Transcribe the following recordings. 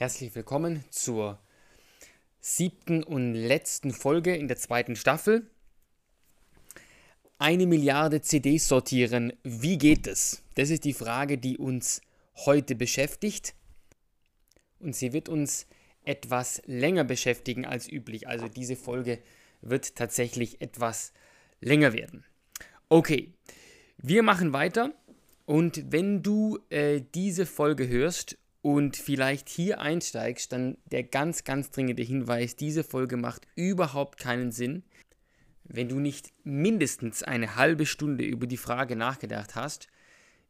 Herzlich willkommen zur siebten und letzten Folge in der zweiten Staffel. Eine Milliarde CDs sortieren, wie geht es? Das ist die Frage, die uns heute beschäftigt. Und sie wird uns etwas länger beschäftigen als üblich. Also diese Folge wird tatsächlich etwas länger werden. Okay, wir machen weiter. Und wenn du äh, diese Folge hörst und vielleicht hier einsteigst, dann der ganz, ganz dringende Hinweis, diese Folge macht überhaupt keinen Sinn, wenn du nicht mindestens eine halbe Stunde über die Frage nachgedacht hast,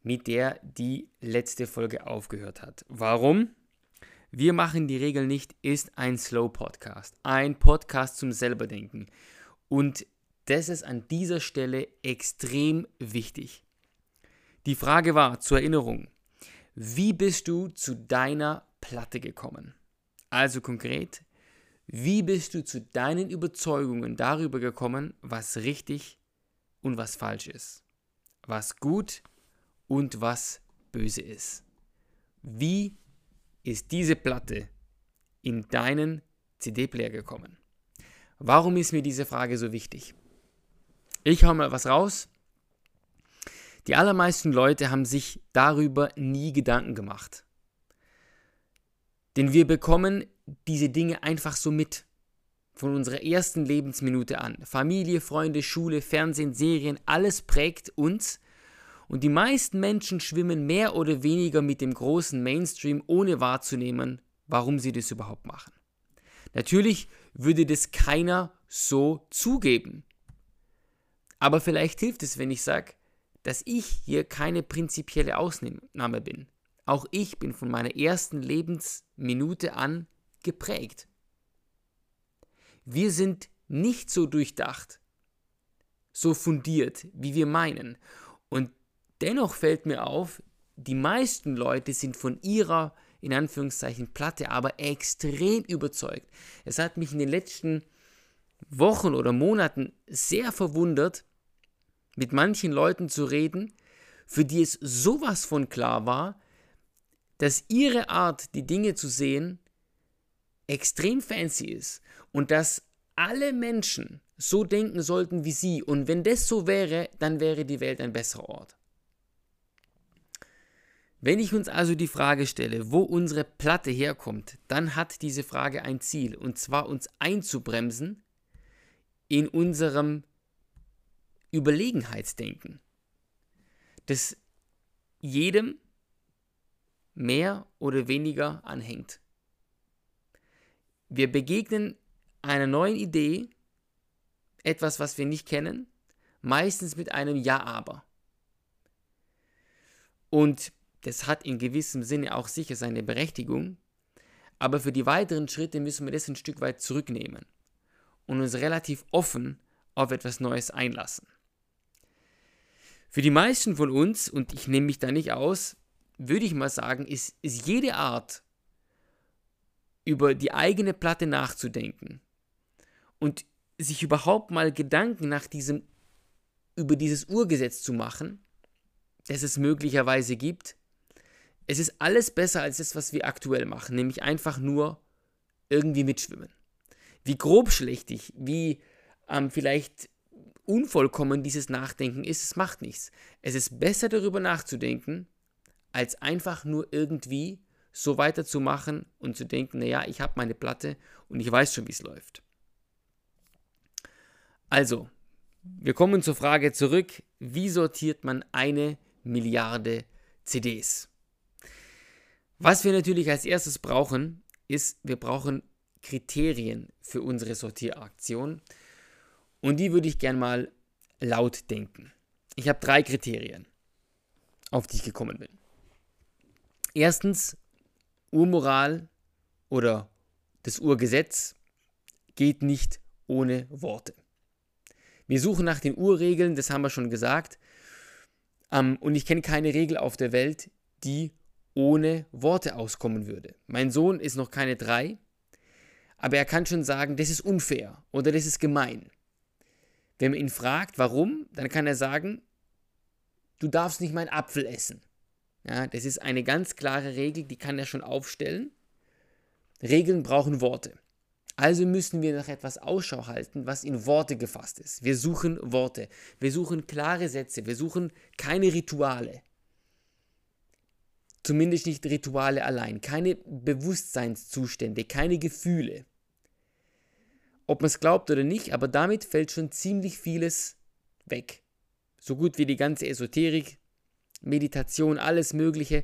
mit der die letzte Folge aufgehört hat. Warum? Wir machen die Regel nicht, ist ein Slow Podcast, ein Podcast zum selberdenken. Und das ist an dieser Stelle extrem wichtig. Die Frage war zur Erinnerung, wie bist du zu deiner Platte gekommen? Also konkret, wie bist du zu deinen Überzeugungen darüber gekommen, was richtig und was falsch ist? Was gut und was böse ist? Wie ist diese Platte in deinen CD-Player gekommen? Warum ist mir diese Frage so wichtig? Ich hau mal was raus die allermeisten Leute haben sich darüber nie Gedanken gemacht. Denn wir bekommen diese Dinge einfach so mit. Von unserer ersten Lebensminute an. Familie, Freunde, Schule, Fernsehen, Serien, alles prägt uns. Und die meisten Menschen schwimmen mehr oder weniger mit dem großen Mainstream, ohne wahrzunehmen, warum sie das überhaupt machen. Natürlich würde das keiner so zugeben. Aber vielleicht hilft es, wenn ich sage, dass ich hier keine prinzipielle Ausnahme bin. Auch ich bin von meiner ersten Lebensminute an geprägt. Wir sind nicht so durchdacht, so fundiert, wie wir meinen. Und dennoch fällt mir auf, die meisten Leute sind von ihrer, in Anführungszeichen, Platte aber extrem überzeugt. Es hat mich in den letzten Wochen oder Monaten sehr verwundert, mit manchen Leuten zu reden, für die es sowas von klar war, dass ihre Art, die Dinge zu sehen, extrem fancy ist und dass alle Menschen so denken sollten wie sie. Und wenn das so wäre, dann wäre die Welt ein besserer Ort. Wenn ich uns also die Frage stelle, wo unsere Platte herkommt, dann hat diese Frage ein Ziel, und zwar uns einzubremsen in unserem Überlegenheitsdenken, das jedem mehr oder weniger anhängt. Wir begegnen einer neuen Idee, etwas, was wir nicht kennen, meistens mit einem Ja-Aber. Und das hat in gewissem Sinne auch sicher seine Berechtigung, aber für die weiteren Schritte müssen wir das ein Stück weit zurücknehmen und uns relativ offen auf etwas Neues einlassen. Für die meisten von uns, und ich nehme mich da nicht aus, würde ich mal sagen, ist, ist jede Art, über die eigene Platte nachzudenken und sich überhaupt mal Gedanken nach diesem, über dieses Urgesetz zu machen, das es möglicherweise gibt, es ist alles besser als das, was wir aktuell machen, nämlich einfach nur irgendwie mitschwimmen. Wie grobschlächtig, wie ähm, vielleicht unvollkommen dieses Nachdenken ist, es macht nichts. Es ist besser darüber nachzudenken, als einfach nur irgendwie so weiterzumachen und zu denken, naja, ich habe meine Platte und ich weiß schon, wie es läuft. Also, wir kommen zur Frage zurück, wie sortiert man eine Milliarde CDs? Was wir natürlich als erstes brauchen, ist, wir brauchen Kriterien für unsere Sortieraktion. Und die würde ich gern mal laut denken. Ich habe drei Kriterien, auf die ich gekommen bin. Erstens, Urmoral oder das Urgesetz geht nicht ohne Worte. Wir suchen nach den Urregeln, das haben wir schon gesagt. Ähm, und ich kenne keine Regel auf der Welt, die ohne Worte auskommen würde. Mein Sohn ist noch keine drei, aber er kann schon sagen, das ist unfair oder das ist gemein. Wenn man ihn fragt, warum, dann kann er sagen, du darfst nicht meinen Apfel essen. Ja, das ist eine ganz klare Regel, die kann er schon aufstellen. Regeln brauchen Worte. Also müssen wir nach etwas Ausschau halten, was in Worte gefasst ist. Wir suchen Worte. Wir suchen klare Sätze. Wir suchen keine Rituale. Zumindest nicht Rituale allein. Keine Bewusstseinszustände, keine Gefühle. Ob man es glaubt oder nicht, aber damit fällt schon ziemlich vieles weg. So gut wie die ganze Esoterik, Meditation, alles Mögliche,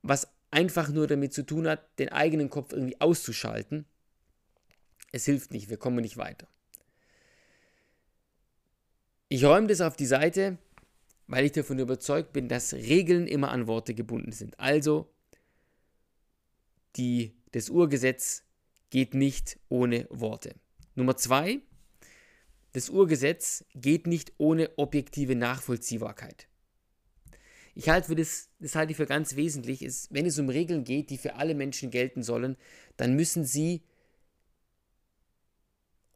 was einfach nur damit zu tun hat, den eigenen Kopf irgendwie auszuschalten. Es hilft nicht, wir kommen nicht weiter. Ich räume das auf die Seite, weil ich davon überzeugt bin, dass Regeln immer an Worte gebunden sind. Also, die, das Urgesetz geht nicht ohne Worte. Nummer zwei, das Urgesetz geht nicht ohne objektive Nachvollziehbarkeit. Ich halte für das, das halte ich für ganz wesentlich, ist, wenn es um Regeln geht, die für alle Menschen gelten sollen, dann müssen sie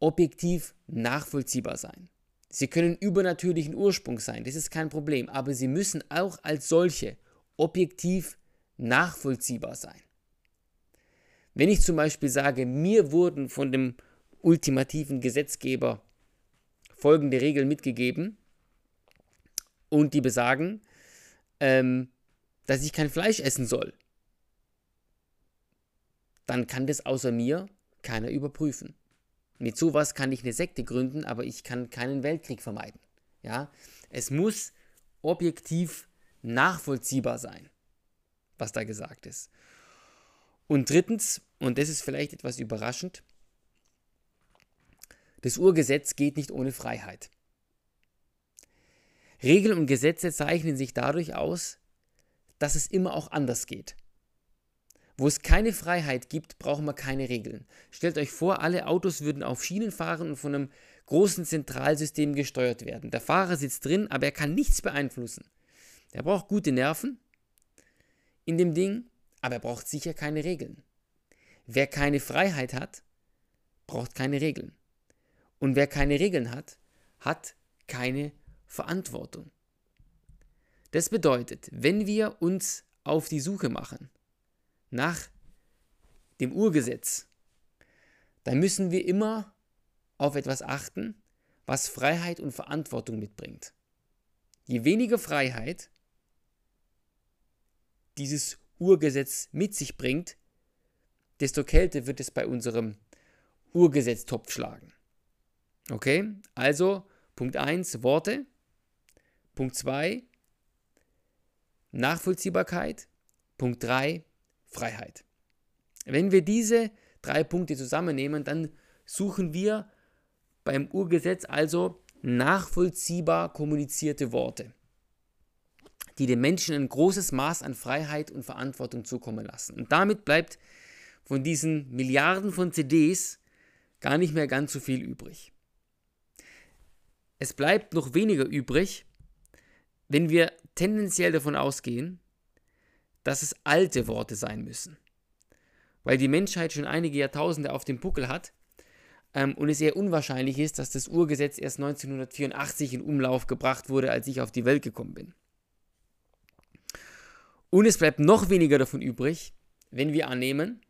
objektiv nachvollziehbar sein. Sie können übernatürlichen Ursprung sein, das ist kein Problem, aber sie müssen auch als solche objektiv nachvollziehbar sein. Wenn ich zum Beispiel sage, mir wurden von dem ultimativen Gesetzgeber folgende Regeln mitgegeben und die besagen, ähm, dass ich kein Fleisch essen soll, dann kann das außer mir keiner überprüfen. Mit sowas kann ich eine Sekte gründen, aber ich kann keinen Weltkrieg vermeiden. Ja? Es muss objektiv nachvollziehbar sein, was da gesagt ist. Und drittens, und das ist vielleicht etwas überraschend, das Urgesetz geht nicht ohne Freiheit. Regeln und Gesetze zeichnen sich dadurch aus, dass es immer auch anders geht. Wo es keine Freiheit gibt, brauchen wir keine Regeln. Stellt euch vor, alle Autos würden auf Schienen fahren und von einem großen Zentralsystem gesteuert werden. Der Fahrer sitzt drin, aber er kann nichts beeinflussen. Er braucht gute Nerven in dem Ding, aber er braucht sicher keine Regeln. Wer keine Freiheit hat, braucht keine Regeln. Und wer keine Regeln hat, hat keine Verantwortung. Das bedeutet, wenn wir uns auf die Suche machen nach dem Urgesetz, dann müssen wir immer auf etwas achten, was Freiheit und Verantwortung mitbringt. Je weniger Freiheit dieses Urgesetz mit sich bringt, desto kälter wird es bei unserem Urgesetztopf schlagen. Okay, also Punkt 1 Worte, Punkt 2 Nachvollziehbarkeit, Punkt 3 Freiheit. Wenn wir diese drei Punkte zusammennehmen, dann suchen wir beim Urgesetz also nachvollziehbar kommunizierte Worte, die den Menschen ein großes Maß an Freiheit und Verantwortung zukommen lassen. Und damit bleibt von diesen Milliarden von CDs gar nicht mehr ganz so viel übrig. Es bleibt noch weniger übrig, wenn wir tendenziell davon ausgehen, dass es alte Worte sein müssen. Weil die Menschheit schon einige Jahrtausende auf dem Buckel hat ähm, und es eher unwahrscheinlich ist, dass das Urgesetz erst 1984 in Umlauf gebracht wurde, als ich auf die Welt gekommen bin. Und es bleibt noch weniger davon übrig, wenn wir annehmen,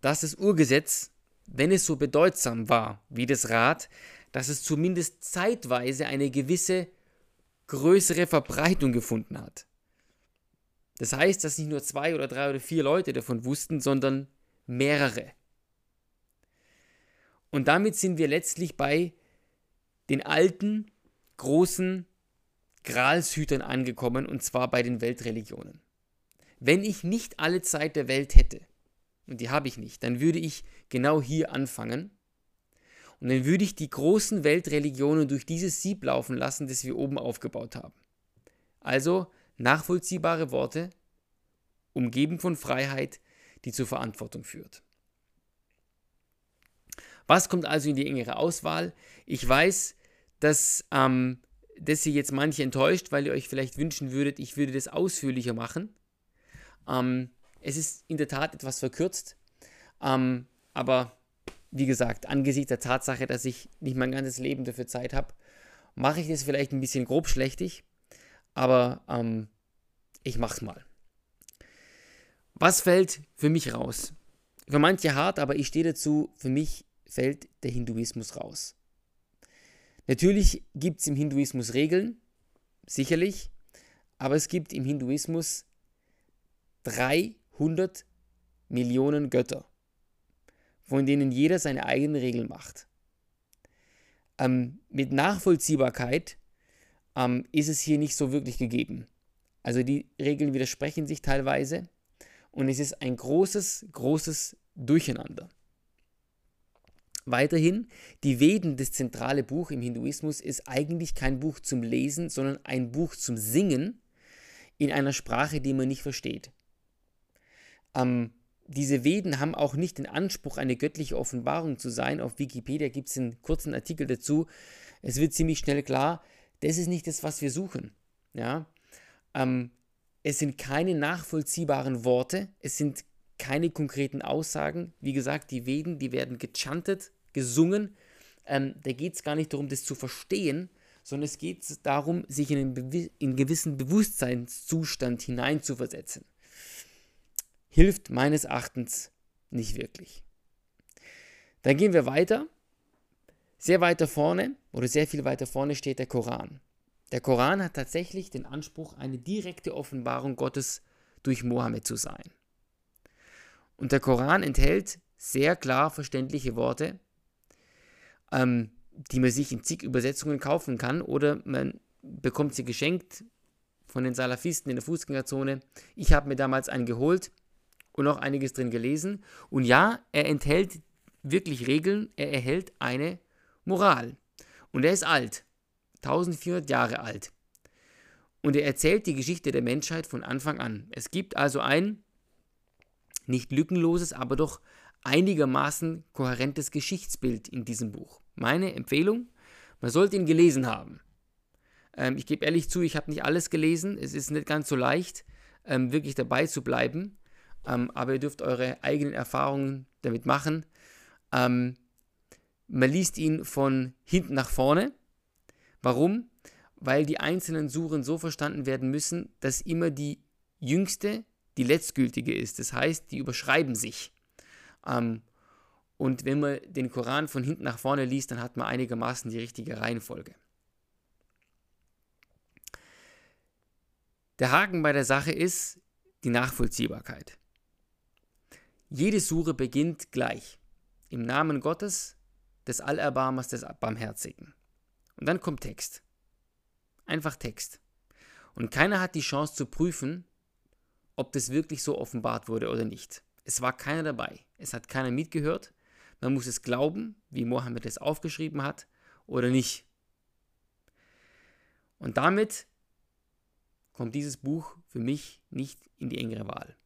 dass das Urgesetz, wenn es so bedeutsam war wie das Rad, dass es zumindest zeitweise eine gewisse größere Verbreitung gefunden hat. Das heißt, dass nicht nur zwei oder drei oder vier Leute davon wussten, sondern mehrere. Und damit sind wir letztlich bei den alten, großen Gralshütern angekommen, und zwar bei den Weltreligionen. Wenn ich nicht alle Zeit der Welt hätte, und die habe ich nicht, dann würde ich genau hier anfangen und dann würde ich die großen Weltreligionen durch dieses Sieb laufen lassen, das wir oben aufgebaut haben. Also nachvollziehbare Worte, umgeben von Freiheit, die zur Verantwortung führt. Was kommt also in die engere Auswahl? Ich weiß, dass ähm, das hier jetzt manche enttäuscht, weil ihr euch vielleicht wünschen würdet, ich würde das ausführlicher machen. Ähm, es ist in der Tat etwas verkürzt, ähm, aber wie gesagt, angesichts der Tatsache, dass ich nicht mein ganzes Leben dafür Zeit habe, mache ich das vielleicht ein bisschen grob schlechtig, aber ähm, ich es mal. Was fällt für mich raus? für manche hart, aber ich stehe dazu, für mich fällt der Hinduismus raus. Natürlich gibt es im Hinduismus Regeln, sicherlich, aber es gibt im Hinduismus 300 Millionen Götter, von denen jeder seine eigenen Regeln macht. Ähm, mit Nachvollziehbarkeit ähm, ist es hier nicht so wirklich gegeben. Also die Regeln widersprechen sich teilweise und es ist ein großes, großes Durcheinander. Weiterhin, die Veden, das zentrale Buch im Hinduismus, ist eigentlich kein Buch zum Lesen, sondern ein Buch zum Singen in einer Sprache, die man nicht versteht. Ähm, diese Veden haben auch nicht den Anspruch, eine göttliche Offenbarung zu sein. Auf Wikipedia gibt es einen kurzen Artikel dazu. Es wird ziemlich schnell klar, das ist nicht das, was wir suchen. Ja? Ähm, es sind keine nachvollziehbaren Worte, es sind keine konkreten Aussagen. Wie gesagt, die Veden, die werden gechantet, gesungen. Ähm, da geht es gar nicht darum, das zu verstehen, sondern es geht darum, sich in einen, in einen gewissen Bewusstseinszustand hineinzuversetzen. Hilft meines Erachtens nicht wirklich. Dann gehen wir weiter. Sehr weiter vorne oder sehr viel weiter vorne steht der Koran. Der Koran hat tatsächlich den Anspruch, eine direkte Offenbarung Gottes durch Mohammed zu sein. Und der Koran enthält sehr klar verständliche Worte, ähm, die man sich in zig Übersetzungen kaufen kann oder man bekommt sie geschenkt von den Salafisten in der Fußgängerzone. Ich habe mir damals einen geholt und auch einiges drin gelesen. Und ja, er enthält wirklich Regeln, er erhält eine Moral. Und er ist alt, 1400 Jahre alt. Und er erzählt die Geschichte der Menschheit von Anfang an. Es gibt also ein nicht lückenloses, aber doch einigermaßen kohärentes Geschichtsbild in diesem Buch. Meine Empfehlung, man sollte ihn gelesen haben. Ähm, ich gebe ehrlich zu, ich habe nicht alles gelesen. Es ist nicht ganz so leicht, ähm, wirklich dabei zu bleiben. Ähm, aber ihr dürft eure eigenen Erfahrungen damit machen. Ähm, man liest ihn von hinten nach vorne. Warum? Weil die einzelnen Suren so verstanden werden müssen, dass immer die jüngste die letztgültige ist. Das heißt, die überschreiben sich. Ähm, und wenn man den Koran von hinten nach vorne liest, dann hat man einigermaßen die richtige Reihenfolge. Der Haken bei der Sache ist die Nachvollziehbarkeit. Jede Sure beginnt gleich. Im Namen Gottes, des Allerbarmers, des Barmherzigen. Und dann kommt Text. Einfach Text. Und keiner hat die Chance zu prüfen, ob das wirklich so offenbart wurde oder nicht. Es war keiner dabei. Es hat keiner mitgehört. Man muss es glauben, wie Mohammed es aufgeschrieben hat, oder nicht. Und damit kommt dieses Buch für mich nicht in die engere Wahl.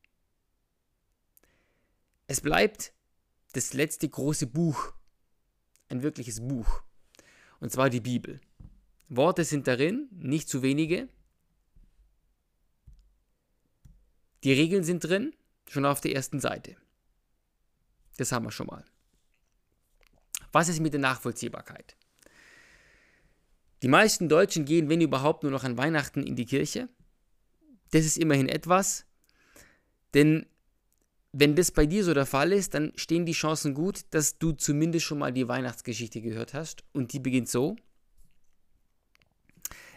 Es bleibt das letzte große Buch, ein wirkliches Buch, und zwar die Bibel. Worte sind darin, nicht zu wenige, Die Regeln sind drin, schon auf der ersten Seite. Das haben wir schon mal. Was ist mit der Nachvollziehbarkeit? Die meisten Deutschen gehen, wenn überhaupt, nur noch an Weihnachten in die Kirche. Das ist immerhin etwas, denn wenn das bei dir so der Fall ist, dann stehen die Chancen gut, dass du zumindest schon mal die Weihnachtsgeschichte gehört hast. Und die beginnt so.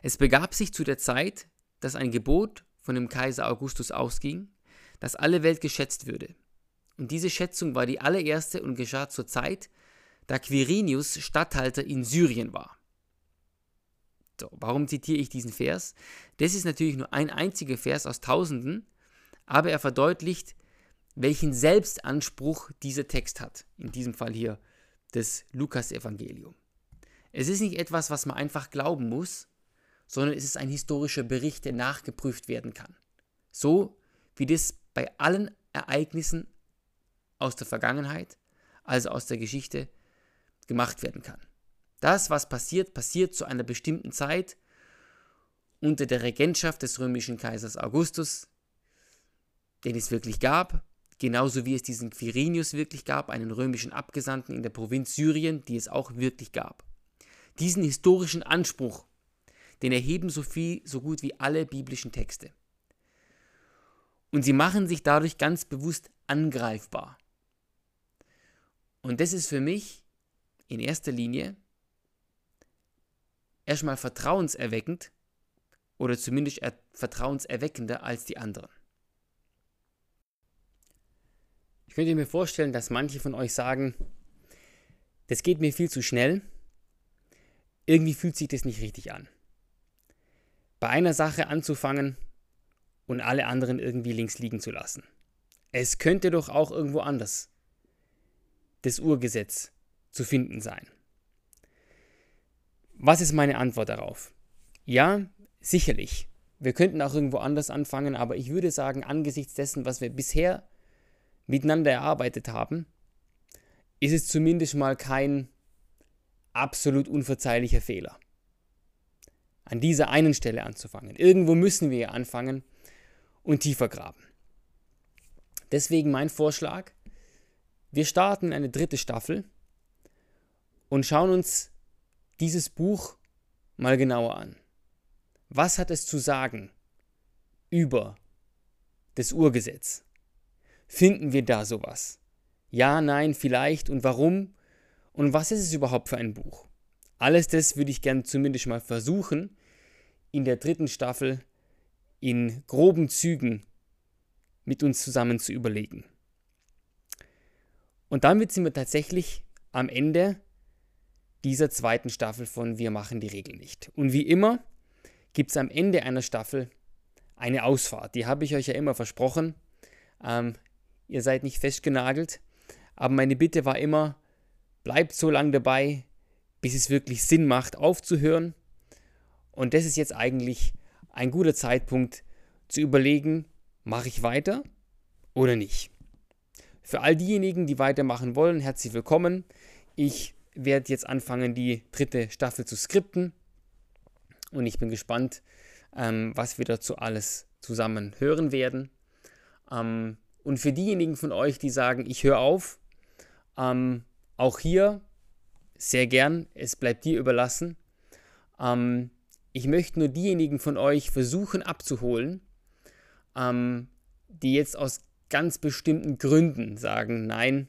Es begab sich zu der Zeit, dass ein Gebot von dem Kaiser Augustus ausging, dass alle Welt geschätzt würde. Und diese Schätzung war die allererste und geschah zur Zeit, da Quirinius Statthalter in Syrien war. So, warum zitiere ich diesen Vers? Das ist natürlich nur ein einziger Vers aus Tausenden, aber er verdeutlicht, welchen Selbstanspruch dieser Text hat. In diesem Fall hier das Lukas-Evangelium. Es ist nicht etwas, was man einfach glauben muss, sondern es ist ein historischer Bericht, der nachgeprüft werden kann. So wie das bei allen Ereignissen aus der Vergangenheit, also aus der Geschichte, gemacht werden kann. Das, was passiert, passiert zu einer bestimmten Zeit unter der Regentschaft des römischen Kaisers Augustus, den es wirklich gab, genauso wie es diesen Quirinius wirklich gab, einen römischen Abgesandten in der Provinz Syrien, die es auch wirklich gab. Diesen historischen Anspruch den erheben so viel, so gut wie alle biblischen Texte. Und sie machen sich dadurch ganz bewusst angreifbar. Und das ist für mich in erster Linie erstmal vertrauenserweckend oder zumindest vertrauenserweckender als die anderen. Ich könnte mir vorstellen, dass manche von euch sagen, das geht mir viel zu schnell, irgendwie fühlt sich das nicht richtig an. Bei einer Sache anzufangen und alle anderen irgendwie links liegen zu lassen. Es könnte doch auch irgendwo anders das Urgesetz zu finden sein. Was ist meine Antwort darauf? Ja, sicherlich. Wir könnten auch irgendwo anders anfangen, aber ich würde sagen, angesichts dessen, was wir bisher miteinander erarbeitet haben, ist es zumindest mal kein absolut unverzeihlicher Fehler. An dieser einen Stelle anzufangen. Irgendwo müssen wir anfangen und tiefer graben. Deswegen mein Vorschlag, wir starten eine dritte Staffel und schauen uns dieses Buch mal genauer an. Was hat es zu sagen über das Urgesetz? Finden wir da sowas? Ja, nein, vielleicht und warum? Und was ist es überhaupt für ein Buch? Alles das würde ich gerne zumindest mal versuchen, in der dritten Staffel in groben Zügen mit uns zusammen zu überlegen. Und damit sind wir tatsächlich am Ende dieser zweiten Staffel von Wir machen die Regel nicht. Und wie immer gibt es am Ende einer Staffel eine Ausfahrt. Die habe ich euch ja immer versprochen. Ähm, ihr seid nicht festgenagelt. Aber meine Bitte war immer, bleibt so lange dabei, bis es wirklich Sinn macht, aufzuhören. Und das ist jetzt eigentlich ein guter Zeitpunkt zu überlegen, mache ich weiter oder nicht. Für all diejenigen, die weitermachen wollen, herzlich willkommen. Ich werde jetzt anfangen, die dritte Staffel zu skripten. Und ich bin gespannt, ähm, was wir dazu alles zusammen hören werden. Ähm, und für diejenigen von euch, die sagen, ich höre auf, ähm, auch hier sehr gern, es bleibt dir überlassen. Ähm, ich möchte nur diejenigen von euch versuchen abzuholen, ähm, die jetzt aus ganz bestimmten Gründen sagen, nein,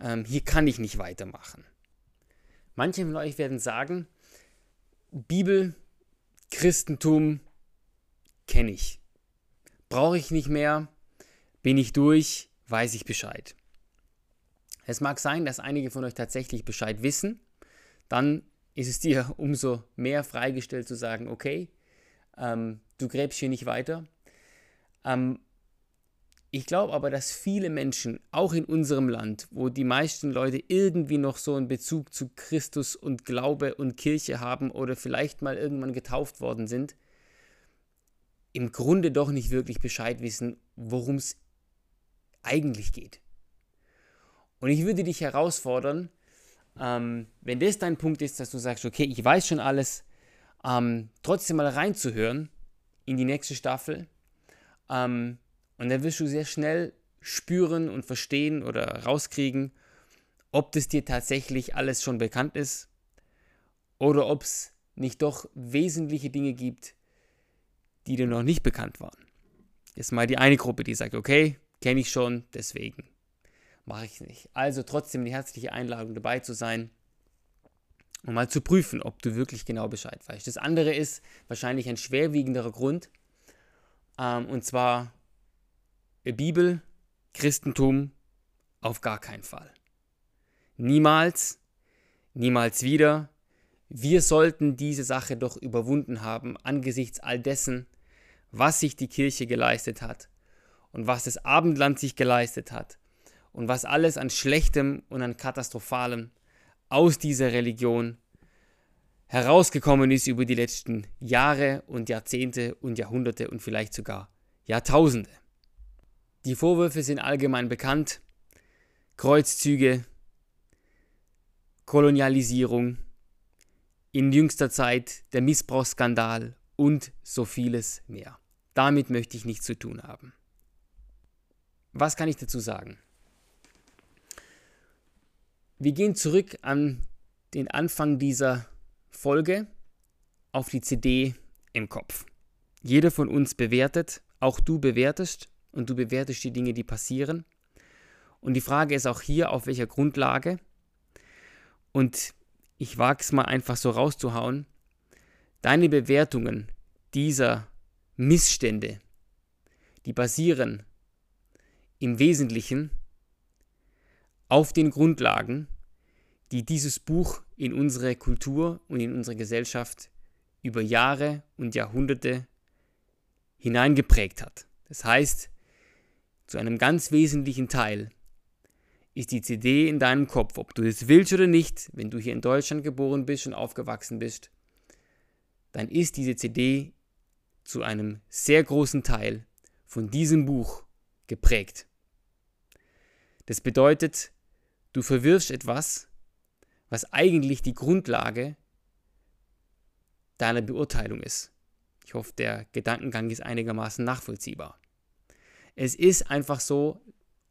ähm, hier kann ich nicht weitermachen. Manche von euch werden sagen, Bibel, Christentum kenne ich. Brauche ich nicht mehr, bin ich durch, weiß ich Bescheid. Es mag sein, dass einige von euch tatsächlich Bescheid wissen. Dann ist es dir umso mehr freigestellt zu sagen, okay, ähm, du gräbst hier nicht weiter. Ähm, ich glaube aber, dass viele Menschen, auch in unserem Land, wo die meisten Leute irgendwie noch so einen Bezug zu Christus und Glaube und Kirche haben oder vielleicht mal irgendwann getauft worden sind, im Grunde doch nicht wirklich Bescheid wissen, worum es eigentlich geht. Und ich würde dich herausfordern, ähm, wenn das dein Punkt ist, dass du sagst, okay, ich weiß schon alles, ähm, trotzdem mal reinzuhören in die nächste Staffel. Ähm, und dann wirst du sehr schnell spüren und verstehen oder rauskriegen, ob das dir tatsächlich alles schon bekannt ist oder ob es nicht doch wesentliche Dinge gibt, die dir noch nicht bekannt waren. Jetzt mal die eine Gruppe, die sagt, okay, kenne ich schon, deswegen mache ich es nicht. Also trotzdem die herzliche Einladung dabei zu sein und mal zu prüfen, ob du wirklich genau Bescheid weißt. Das andere ist wahrscheinlich ein schwerwiegenderer Grund, ähm, und zwar Bibel, Christentum auf gar keinen Fall. Niemals, niemals wieder. Wir sollten diese Sache doch überwunden haben angesichts all dessen, was sich die Kirche geleistet hat und was das Abendland sich geleistet hat und was alles an Schlechtem und an Katastrophalem aus dieser Religion herausgekommen ist über die letzten Jahre und Jahrzehnte und Jahrhunderte und vielleicht sogar Jahrtausende. Die Vorwürfe sind allgemein bekannt. Kreuzzüge, Kolonialisierung, in jüngster Zeit der Missbrauchsskandal und so vieles mehr. Damit möchte ich nichts zu tun haben. Was kann ich dazu sagen? Wir gehen zurück an den Anfang dieser Folge auf die CD im Kopf. Jeder von uns bewertet, auch du bewertest und du bewertest die Dinge, die passieren. Und die Frage ist auch hier, auf welcher Grundlage. Und ich wage es mal einfach so rauszuhauen. Deine Bewertungen dieser Missstände, die basieren im Wesentlichen auf den Grundlagen, die dieses Buch in unsere Kultur und in unsere Gesellschaft über Jahre und Jahrhunderte hineingeprägt hat. Das heißt, zu einem ganz wesentlichen Teil ist die CD in deinem Kopf, ob du es willst oder nicht, wenn du hier in Deutschland geboren bist und aufgewachsen bist, dann ist diese CD zu einem sehr großen Teil von diesem Buch geprägt. Das bedeutet, du verwirfst etwas, was eigentlich die Grundlage deiner Beurteilung ist. Ich hoffe, der Gedankengang ist einigermaßen nachvollziehbar. Es ist einfach so,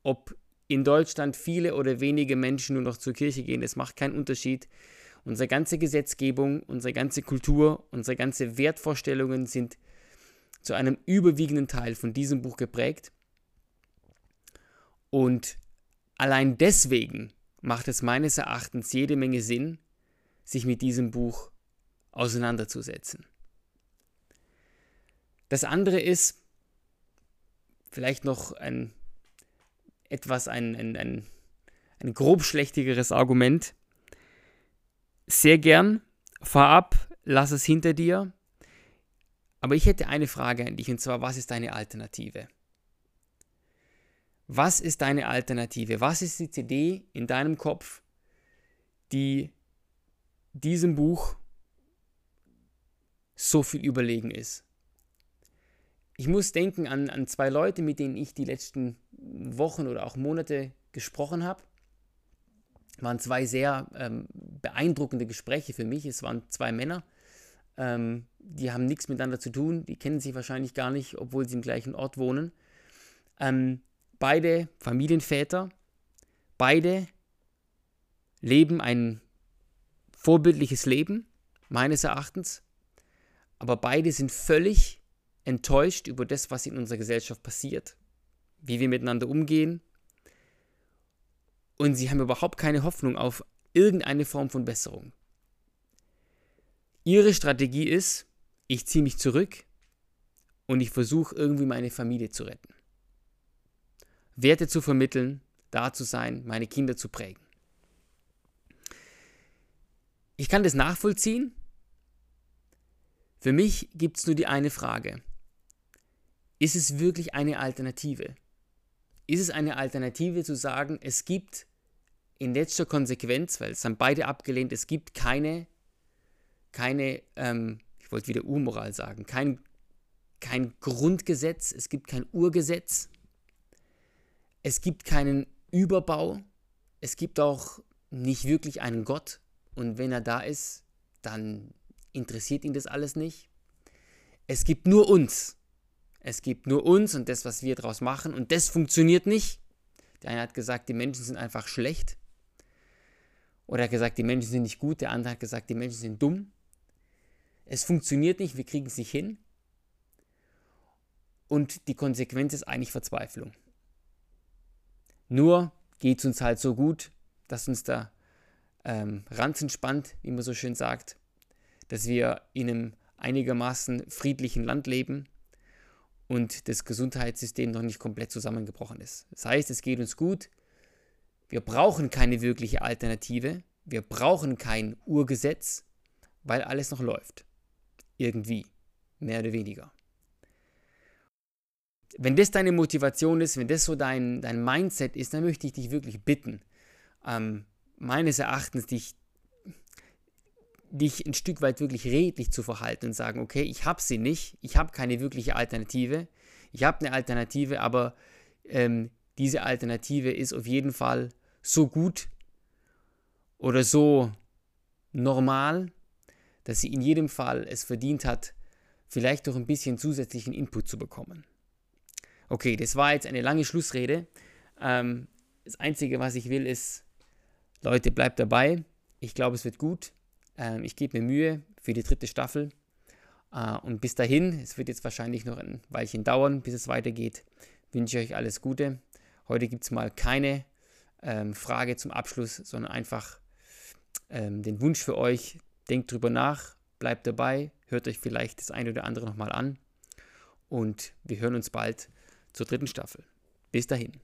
ob in Deutschland viele oder wenige Menschen nur noch zur Kirche gehen, es macht keinen Unterschied. Unsere ganze Gesetzgebung, unsere ganze Kultur, unsere ganze Wertvorstellungen sind zu einem überwiegenden Teil von diesem Buch geprägt. Und allein deswegen macht es meines Erachtens jede Menge Sinn, sich mit diesem Buch auseinanderzusetzen. Das andere ist vielleicht noch ein etwas ein, ein, ein, ein grobschlächtigeres Argument. Sehr gern, fahr ab, lass es hinter dir. Aber ich hätte eine Frage an dich und zwar, was ist deine Alternative? Was ist deine Alternative? Was ist die CD in deinem Kopf, die diesem Buch so viel überlegen ist? Ich muss denken an, an zwei Leute, mit denen ich die letzten Wochen oder auch Monate gesprochen habe. Es waren zwei sehr ähm, beeindruckende Gespräche für mich. Es waren zwei Männer, ähm, die haben nichts miteinander zu tun, die kennen sich wahrscheinlich gar nicht, obwohl sie im gleichen Ort wohnen. Ähm, beide Familienväter, beide leben ein vorbildliches Leben, meines Erachtens, aber beide sind völlig enttäuscht über das, was in unserer Gesellschaft passiert wie wir miteinander umgehen. Und sie haben überhaupt keine Hoffnung auf irgendeine Form von Besserung. Ihre Strategie ist, ich ziehe mich zurück und ich versuche irgendwie meine Familie zu retten. Werte zu vermitteln, da zu sein, meine Kinder zu prägen. Ich kann das nachvollziehen. Für mich gibt es nur die eine Frage. Ist es wirklich eine Alternative? ist es eine Alternative zu sagen, es gibt in letzter Konsequenz, weil es haben beide abgelehnt, es gibt keine, keine, ähm, ich wollte wieder Urmoral sagen, kein, kein Grundgesetz, es gibt kein Urgesetz, es gibt keinen Überbau, es gibt auch nicht wirklich einen Gott und wenn er da ist, dann interessiert ihn das alles nicht. Es gibt nur uns. Es gibt nur uns und das, was wir daraus machen. Und das funktioniert nicht. Der eine hat gesagt, die Menschen sind einfach schlecht. Oder er hat gesagt, die Menschen sind nicht gut. Der andere hat gesagt, die Menschen sind dumm. Es funktioniert nicht, wir kriegen es nicht hin. Und die Konsequenz ist eigentlich Verzweiflung. Nur geht es uns halt so gut, dass uns der ähm, Ranzen spannt, wie man so schön sagt, dass wir in einem einigermaßen friedlichen Land leben, und das Gesundheitssystem noch nicht komplett zusammengebrochen ist. Das heißt, es geht uns gut. Wir brauchen keine wirkliche Alternative. Wir brauchen kein Urgesetz, weil alles noch läuft. Irgendwie. Mehr oder weniger. Wenn das deine Motivation ist, wenn das so dein, dein Mindset ist, dann möchte ich dich wirklich bitten, ähm, meines Erachtens dich dich ein Stück weit wirklich redlich zu verhalten und sagen, okay, ich habe sie nicht, ich habe keine wirkliche Alternative, ich habe eine Alternative, aber ähm, diese Alternative ist auf jeden Fall so gut oder so normal, dass sie in jedem Fall es verdient hat, vielleicht doch ein bisschen zusätzlichen Input zu bekommen. Okay, das war jetzt eine lange Schlussrede. Ähm, das Einzige, was ich will, ist, Leute, bleibt dabei. Ich glaube, es wird gut. Ähm, ich gebe mir Mühe für die dritte Staffel. Äh, und bis dahin, es wird jetzt wahrscheinlich noch ein Weilchen dauern, bis es weitergeht, wünsche ich euch alles Gute. Heute gibt es mal keine ähm, Frage zum Abschluss, sondern einfach ähm, den Wunsch für euch. Denkt drüber nach, bleibt dabei, hört euch vielleicht das eine oder andere nochmal an und wir hören uns bald zur dritten Staffel. Bis dahin.